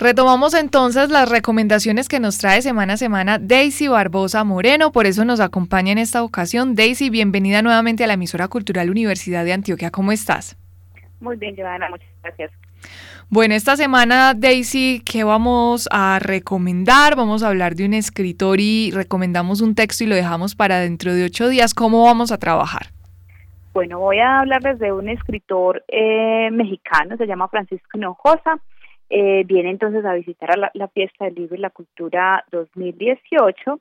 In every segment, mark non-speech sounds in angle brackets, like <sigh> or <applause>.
Retomamos entonces las recomendaciones que nos trae semana a semana Daisy Barbosa Moreno, por eso nos acompaña en esta ocasión. Daisy, bienvenida nuevamente a la emisora cultural Universidad de Antioquia. ¿Cómo estás? Muy bien, Joana, muchas gracias. Bueno, esta semana, Daisy, ¿qué vamos a recomendar? Vamos a hablar de un escritor y recomendamos un texto y lo dejamos para dentro de ocho días. ¿Cómo vamos a trabajar? Bueno, voy a hablarles de un escritor eh, mexicano, se llama Francisco Hinojosa eh, viene entonces a visitar a la, Fiesta del Libro y la Cultura 2018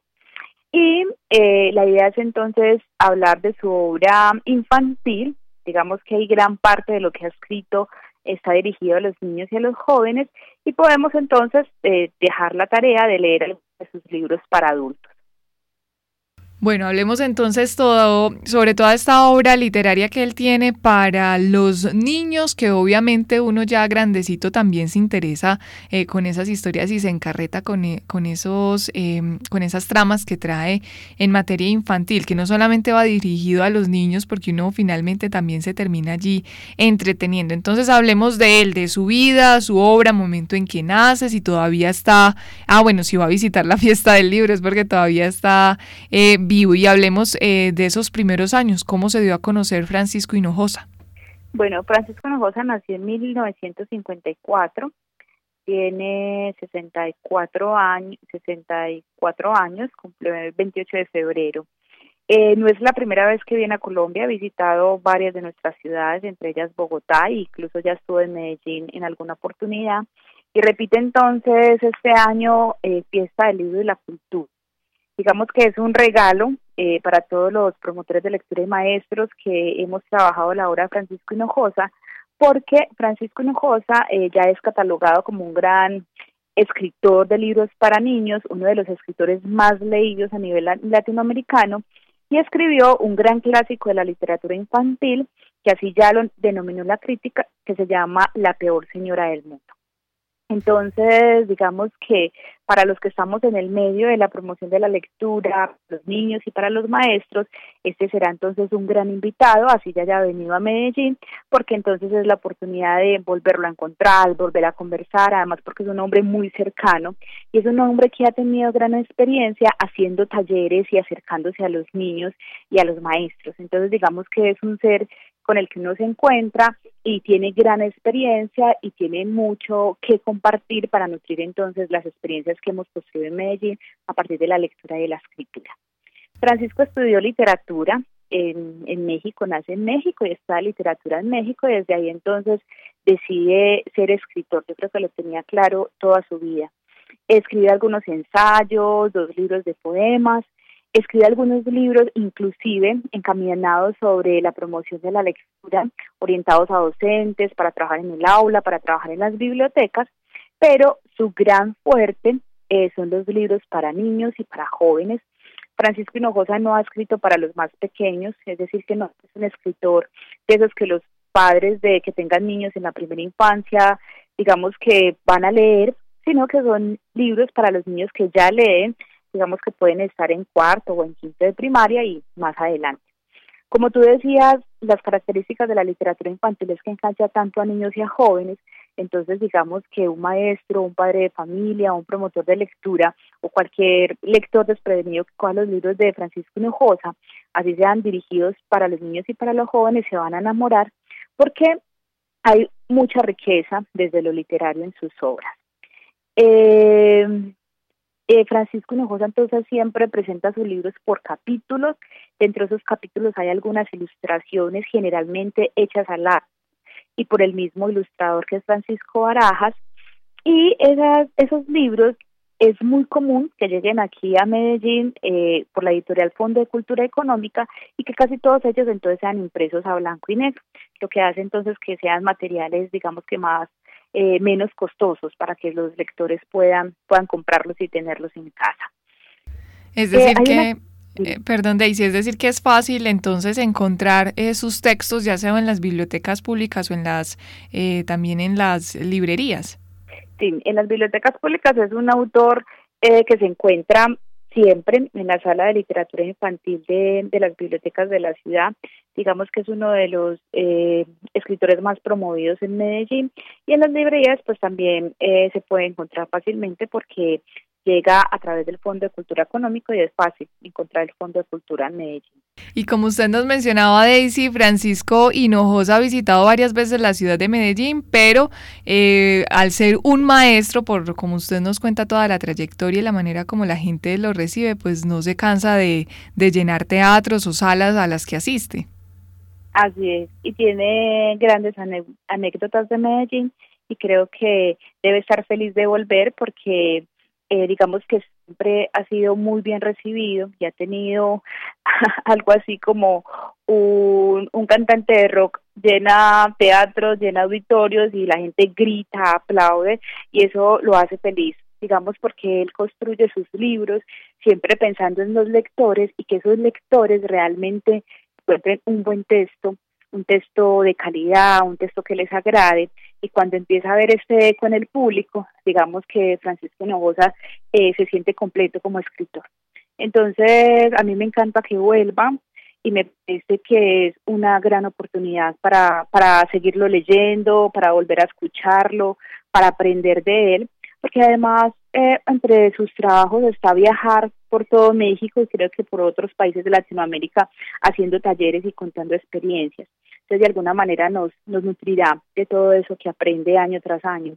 y eh, la idea es entonces hablar de su obra infantil, digamos que hay gran parte de lo que ha escrito está dirigido a los niños y a los jóvenes y podemos entonces eh, dejar la tarea de leer sus libros para adultos. Bueno, hablemos entonces todo sobre toda esta obra literaria que él tiene para los niños, que obviamente uno ya grandecito también se interesa eh, con esas historias y se encarreta con, eh, con, esos, em, con esas tramas que trae en materia infantil, que no solamente va dirigido a los niños, porque uno finalmente también se termina allí entreteniendo. Entonces hablemos de él, de su vida, su obra, momento en que nace, si todavía está, ah bueno, si va a visitar la <laughs> fiesta del libro es porque todavía está eh, vivo y hablemos eh, de esos primeros años, cómo se dio a conocer Francisco Hinojosa. Bueno, Francisco Hinojosa nació en 1954, tiene 64 años, 64 años, cumplió el 28 de febrero. Eh, no es la primera vez que viene a Colombia, ha visitado varias de nuestras ciudades, entre ellas Bogotá, e incluso ya estuvo en Medellín en alguna oportunidad. Y repite entonces este año eh, Fiesta del Libro y la Cultura digamos que es un regalo eh, para todos los promotores de lectura y maestros que hemos trabajado la obra de Francisco Hinojosa, porque Francisco Hinojosa eh, ya es catalogado como un gran escritor de libros para niños, uno de los escritores más leídos a nivel latinoamericano, y escribió un gran clásico de la literatura infantil, que así ya lo denominó la crítica, que se llama La peor señora del mundo. Entonces, digamos que para los que estamos en el medio de la promoción de la lectura, los niños y para los maestros, este será entonces un gran invitado, así ya haya venido a Medellín, porque entonces es la oportunidad de volverlo a encontrar, volver a conversar, además porque es un hombre muy cercano y es un hombre que ha tenido gran experiencia haciendo talleres y acercándose a los niños y a los maestros. Entonces, digamos que es un ser con el que uno se encuentra y tiene gran experiencia y tiene mucho que compartir para nutrir entonces las experiencias que hemos construido en Medellín a partir de la lectura y de la escritura. Francisco estudió literatura en, México, nace en México y está literatura en México y desde ahí entonces decide ser escritor. Yo creo que lo tenía claro toda su vida. Escribe algunos ensayos, dos libros de poemas Escribe algunos libros, inclusive encaminados sobre la promoción de la lectura, orientados a docentes, para trabajar en el aula, para trabajar en las bibliotecas, pero su gran fuerte eh, son los libros para niños y para jóvenes. Francisco Hinojosa no ha escrito para los más pequeños, es decir, que no es un escritor de esos que los padres de que tengan niños en la primera infancia, digamos que van a leer, sino que son libros para los niños que ya leen digamos que pueden estar en cuarto o en quinto de primaria y más adelante. Como tú decías, las características de la literatura infantil es que engancha tanto a niños y a jóvenes, entonces digamos que un maestro, un padre de familia, un promotor de lectura o cualquier lector desprevenido que coja los libros de Francisco Hinojosa, así sean dirigidos para los niños y para los jóvenes, se van a enamorar porque hay mucha riqueza desde lo literario en sus obras. Eh, eh, Francisco Hinojosa entonces siempre presenta sus libros por capítulos. Dentro de esos capítulos hay algunas ilustraciones generalmente hechas al arte y por el mismo ilustrador que es Francisco Barajas. Y esas, esos libros es muy común que lleguen aquí a Medellín eh, por la editorial Fondo de Cultura Económica y que casi todos ellos entonces sean impresos a blanco y negro, lo que hace entonces que sean materiales, digamos que más eh, menos costosos para que los lectores puedan, puedan comprarlos y tenerlos en casa. Es decir, eh, que... Eh, perdón, Daisy, es decir que es fácil entonces encontrar sus textos, ya sea en las bibliotecas públicas o en las también en las librerías. Sí, en las bibliotecas públicas es un autor que se encuentra siempre en la sala de literatura infantil de, las bibliotecas de la ciudad. Digamos que es uno de los eh, escritores más promovidos en Medellín y en las librerías pues también eh, se puede encontrar fácilmente porque llega a través del Fondo de Cultura Económico y es fácil encontrar el Fondo de Cultura en Medellín. Y como usted nos mencionaba, Daisy, Francisco Hinojosa ha visitado varias veces la ciudad de Medellín, pero eh, al ser un maestro, por como usted nos cuenta toda la trayectoria y la manera como la gente lo recibe, pues no se cansa de, de llenar teatros o salas a las que asiste. Así es, y tiene grandes anécdotas de Medellín y creo que debe estar feliz de volver porque eh, digamos que siempre ha sido muy bien recibido y ha tenido <laughs> algo así como un, un cantante de rock llena teatros, llena auditorios y la gente grita, aplaude y eso lo hace feliz digamos porque él construye sus libros siempre pensando en los lectores y que esos lectores realmente encuentren un buen texto, un texto de calidad, un texto que les agrade y cuando empieza a ver este eco en el público, digamos que Francisco Novosa eh, se siente completo como escritor. Entonces, a mí me encanta que vuelva y me parece que es una gran oportunidad para, para seguirlo leyendo, para volver a escucharlo, para aprender de él, porque además eh, entre sus trabajos está viajar por todo México y creo que por otros países de Latinoamérica haciendo talleres y contando experiencias. Entonces, de alguna manera nos, nos nutrirá de todo eso que aprende año tras año.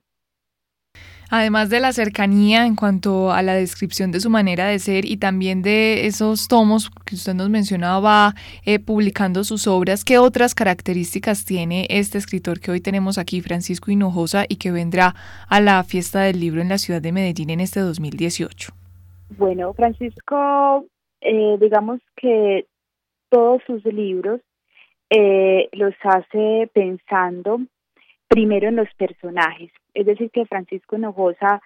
Además de la cercanía en cuanto a la descripción de su manera de ser y también de esos tomos que usted nos mencionaba, eh, publicando sus obras, ¿qué otras características tiene este escritor que hoy tenemos aquí, Francisco Hinojosa, y que vendrá a la fiesta del libro en la ciudad de Medellín en este 2018? Bueno, Francisco, eh, digamos que todos sus libros eh, los hace pensando primero en los personajes. Es decir, que Francisco Hinojosa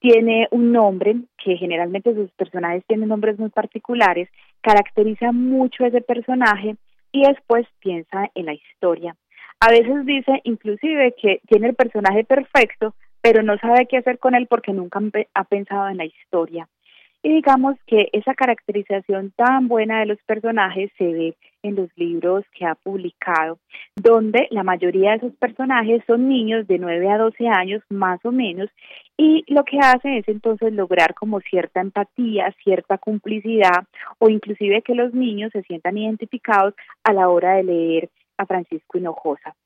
tiene un nombre, que generalmente sus personajes tienen nombres muy particulares, caracteriza mucho ese personaje y después piensa en la historia. A veces dice inclusive que tiene el personaje perfecto, pero no sabe qué hacer con él porque nunca ha pensado en la historia. Y digamos que esa caracterización tan buena de los personajes se ve en los libros que ha publicado, donde la mayoría de esos personajes son niños de 9 a 12 años más o menos, y lo que hace es entonces lograr como cierta empatía, cierta complicidad o inclusive que los niños se sientan identificados a la hora de leer a Francisco Hinojosa.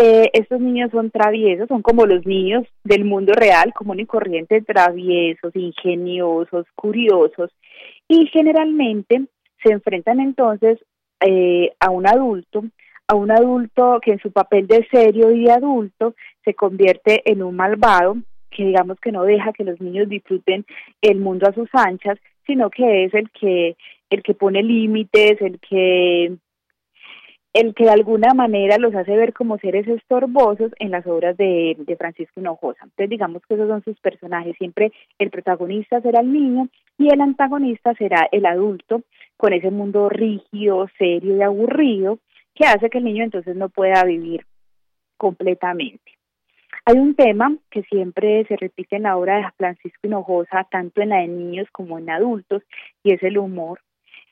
Eh, estos niños son traviesos, son como los niños del mundo real, común y corriente, traviesos, ingeniosos, curiosos, y generalmente se enfrentan entonces eh, a un adulto, a un adulto que en su papel de serio y de adulto se convierte en un malvado, que digamos que no deja que los niños disfruten el mundo a sus anchas, sino que es el que el que pone límites, el que el que de alguna manera los hace ver como seres estorbosos en las obras de, Francisco Hinojosa. Entonces digamos que esos son sus personajes, siempre el protagonista será el niño y el antagonista será el adulto, con ese mundo rígido, serio y aburrido, que hace que el niño entonces no pueda vivir completamente. Hay un tema que siempre se repite en la obra de Francisco Hinojosa, tanto en la de niños como en adultos, y es el humor.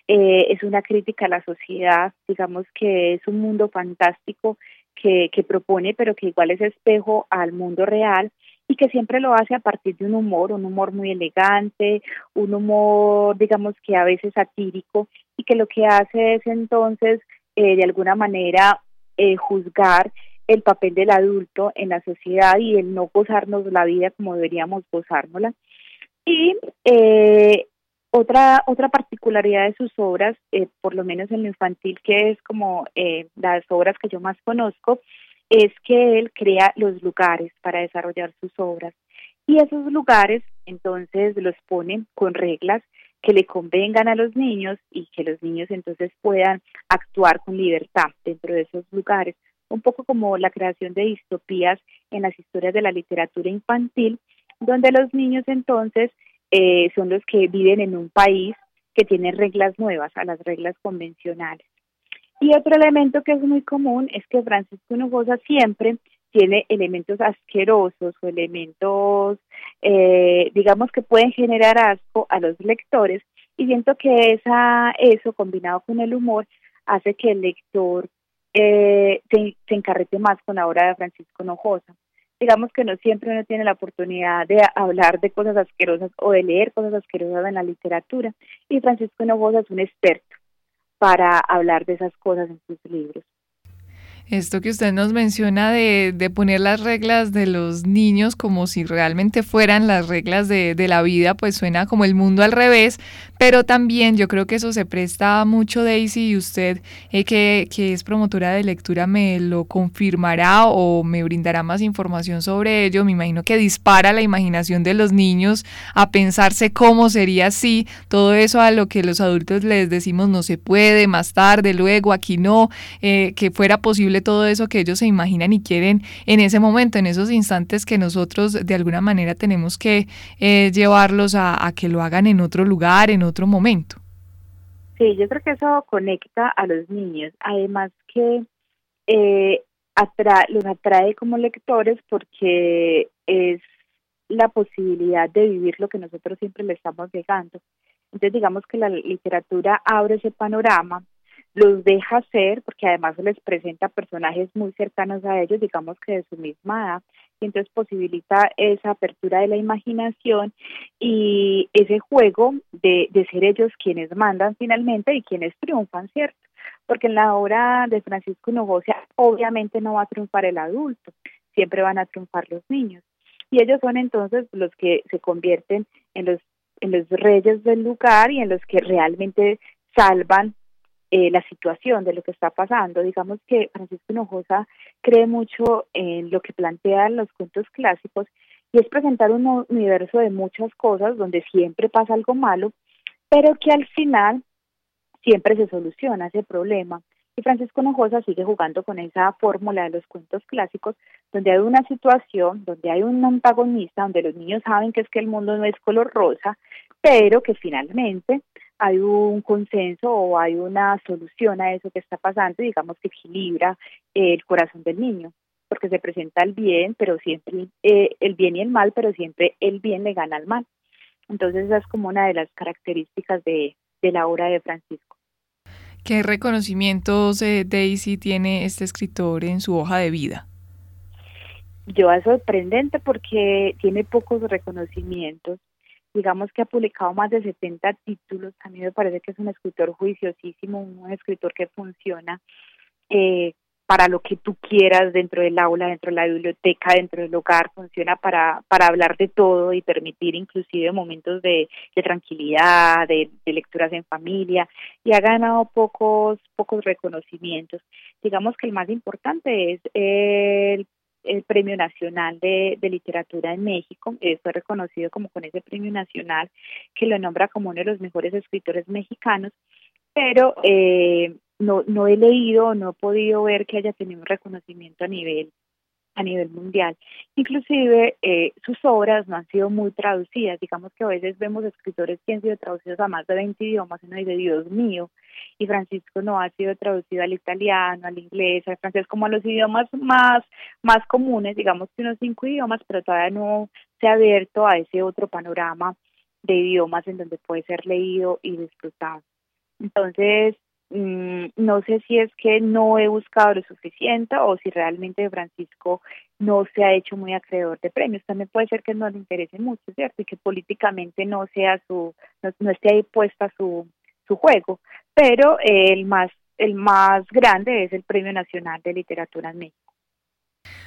Eh, es una crítica a la sociedad, digamos que es un mundo fantástico que, que propone, pero que igual es espejo al mundo real y que siempre lo hace a partir de un humor, un humor muy elegante, un humor, digamos que a veces satírico, y que lo que hace es entonces, eh, de alguna manera, eh, juzgar el papel del adulto en la sociedad y el no gozarnos la vida como deberíamos gozárnosla. Y eh, otra, otra particularidad de sus obras, eh, por lo menos en lo infantil, que es como eh, las obras que yo más conozco, es que él crea los lugares para desarrollar sus obras. Y esos lugares, entonces, los pone con reglas que le convengan a los niños y que los niños entonces puedan actuar con libertad dentro de esos lugares. Un poco como la creación de distopías en las historias de la literatura infantil, donde los niños entonces eh, son los que viven en un país que tiene reglas nuevas a las reglas convencionales. Y otro elemento que es muy común es que Francisco Hinojosa siempre tiene elementos asquerosos o elementos eh, digamos que pueden generar asco a los lectores y siento que esa, eso combinado con el humor hace que el lector eh, se, se, encarrete más con la obra de Francisco Nojosa. Digamos que no siempre uno tiene la oportunidad de hablar de cosas asquerosas o de leer cosas asquerosas en la literatura y Francisco Nojosa es un experto para hablar de esas cosas en sus libros. Esto que usted nos menciona de, de, poner las reglas de los niños como si realmente fueran las reglas de, de, la vida, pues suena como el mundo al revés, pero también yo creo que eso se presta mucho, Daisy, y usted eh, que, que es promotora de lectura me lo confirmará o me brindará más información sobre ello. Me imagino que dispara la imaginación de los niños a pensarse cómo sería así, todo eso a lo que los adultos les decimos no se puede, más tarde, luego, aquí no, eh, que fuera posible todo eso que ellos se imaginan y quieren en ese momento, en esos instantes que nosotros de alguna manera tenemos que eh, llevarlos a, que lo hagan en otro lugar, en otro momento. Sí, yo creo que eso conecta a los niños, además que eh, los atrae como lectores porque es la posibilidad de vivir lo que nosotros siempre le estamos negando. Entonces digamos que la literatura abre ese panorama los deja ser, porque además les presenta personajes muy cercanos a ellos, digamos que de su misma edad, y entonces posibilita esa apertura de la imaginación y ese juego de, de ser ellos quienes mandan finalmente y quienes triunfan, ¿cierto? Porque en la obra de Francisco Hinojosa obviamente no va a triunfar el adulto, siempre van a triunfar los niños. Y ellos son entonces los que se convierten en los, en los reyes del lugar y en los que realmente salvan eh, la situación de lo que está pasando. Digamos que Francisco Hinojosa cree mucho en lo que plantean los cuentos clásicos y es presentar un universo de muchas cosas donde siempre pasa algo malo, pero que al final siempre se soluciona ese problema. Y Francisco Hinojosa sigue jugando con esa fórmula de los cuentos clásicos, donde hay una situación, donde hay un antagonista, donde los niños saben que es que el mundo no es color rosa, pero que finalmente hay un consenso o hay una solución a eso que está pasando, digamos que equilibra el corazón del niño, porque se presenta el bien, pero siempre eh, el bien y el mal, pero siempre el bien le gana al mal. Entonces esa es como una de las características de, de la obra de Francisco. ¿Qué reconocimientos, eh, Daisy, tiene este escritor en su hoja de vida? Yo es sorprendente porque tiene pocos reconocimientos digamos que ha publicado más de 70 títulos, a mí me parece que es un escritor juiciosísimo, un escritor que funciona eh, para lo que tú quieras dentro del aula, dentro de la biblioteca, dentro del hogar, funciona para, para hablar de todo y permitir inclusive momentos de, tranquilidad, de, de, lecturas en familia y ha ganado pocos, pocos reconocimientos. Digamos que el más importante es el el Premio Nacional de, Literatura en México, eh, fue reconocido como con ese premio nacional que lo nombra como uno de los mejores escritores mexicanos, pero eh, no, no he leído, no he podido ver que haya tenido un reconocimiento a nivel a nivel mundial. Inclusive eh, sus obras no han sido muy traducidas, digamos que a veces vemos escritores que han sido traducidos a más de 20 idiomas y uno dice, Dios mío, y Francisco no ha sido traducido al italiano, al inglés, al francés, como a los idiomas más, más comunes, digamos que unos cinco idiomas, pero todavía no se ha abierto a ese otro panorama de idiomas en donde puede ser leído y disfrutado. Entonces, Mm, no sé si es que no he buscado lo suficiente o si realmente Francisco no se ha hecho muy acreedor de premios. También puede ser que no le interese mucho, ¿cierto? Y que políticamente no sea su, no, esté ahí puesta su, su juego. Pero el más, el más grande es el Premio Nacional de Literatura en México.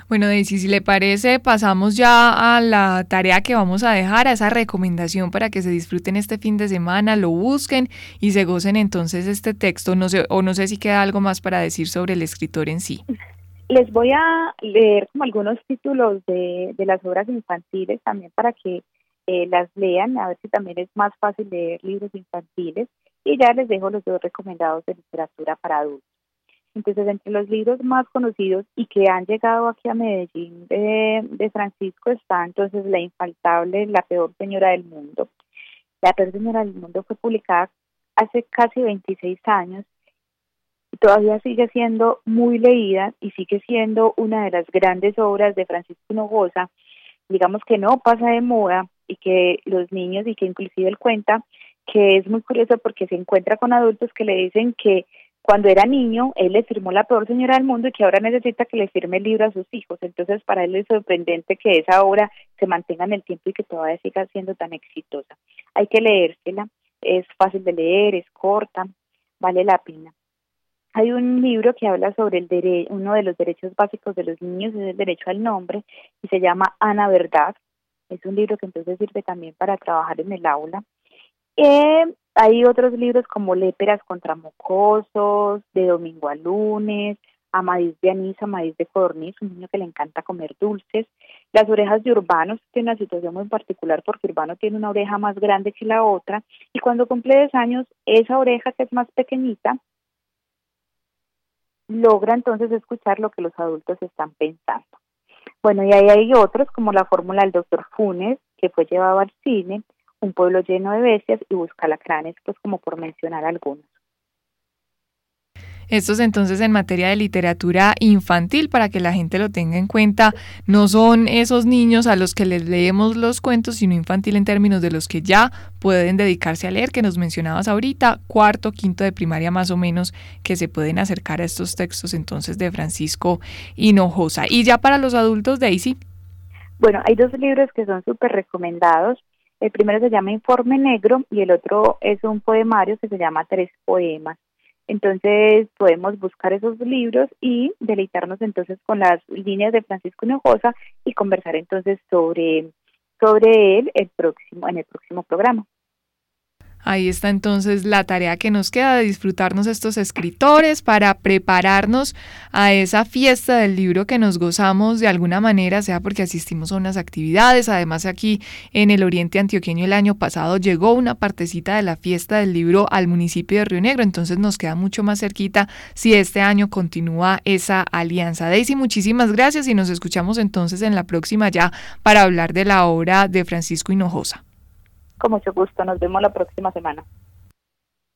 Bueno, Daisy, si le parece, pasamos ya a la tarea que vamos a dejar, a esa recomendación para que se disfruten este fin de semana, lo busquen y se gocen entonces este texto. No sé, o no sé si queda algo más para decir sobre el escritor en sí. Les voy a leer como algunos títulos de, de las obras infantiles también para que eh, las lean, a ver si también es más fácil leer libros infantiles. Y ya les dejo los dos recomendados de literatura para adultos. Entonces, entre los libros más conocidos y que han llegado aquí a Medellín de, Francisco está entonces La infaltable, La peor señora del mundo. La peor señora del mundo fue publicada hace casi 26 años y todavía sigue siendo muy leída y sigue siendo una de las grandes obras de Francisco Nogosa digamos que no pasa de moda y que los niños y que inclusive él cuenta que es muy curioso porque se encuentra con adultos que le dicen que cuando era niño él le firmó la peor señora del mundo y que ahora necesita que le firme el libro a sus hijos. Entonces para él es sorprendente que esa obra se mantenga en el tiempo y que todavía siga siendo tan exitosa. Hay que leérsela, es fácil de leer, es corta, vale la pena. Hay un libro que habla sobre el uno de los derechos básicos de los niños, es el derecho al nombre, y se llama Ana Verdad. Es un libro que entonces sirve también para trabajar en el aula. Eh, hay otros libros como Léperas contra mocosos, de domingo a lunes, Amadís de anís, Amadís de codorniz, un niño que le encanta comer dulces. Las orejas de Urbano tiene una situación muy particular porque Urbano tiene una oreja más grande que la otra y cuando cumple 10 años, esa oreja que es más pequeñita logra entonces escuchar lo que los adultos están pensando. Bueno, y ahí hay otros como la fórmula del doctor Funes, que fue llevado al cine, Un pueblo lleno de bestias y Busca lacranes, pues como por mencionar algunos. Estos entonces en materia de literatura infantil, para que la gente lo tenga en cuenta, no son esos niños a los que les leemos los cuentos, sino infantil en términos de los que ya pueden dedicarse a leer, que nos mencionabas ahorita, cuarto, quinto de primaria más o menos, que se pueden acercar a estos textos entonces de Francisco Hinojosa. Y ya para los adultos, Daisy. Bueno, hay dos libros que son súper recomendados. El primero se llama Informe Negro y el otro es un poemario que se llama Tres Poemas. Entonces podemos buscar esos libros y deleitarnos entonces con las líneas de Francisco Hinojosa y conversar entonces sobre, sobre él el próximo, en el próximo programa. Ahí está entonces la tarea que nos queda de disfrutarnos estos escritores para prepararnos a esa fiesta del libro que nos gozamos de alguna manera, sea porque asistimos a unas actividades. Además, aquí en el Oriente Antioqueño el año pasado llegó una partecita de la fiesta del libro al municipio de Río Negro, entonces nos queda mucho más cerquita si este año continúa esa alianza. Daisy, muchísimas gracias y nos escuchamos entonces en la próxima ya para hablar de la obra de Francisco Hinojosa. Con mucho gusto, nos vemos la próxima semana.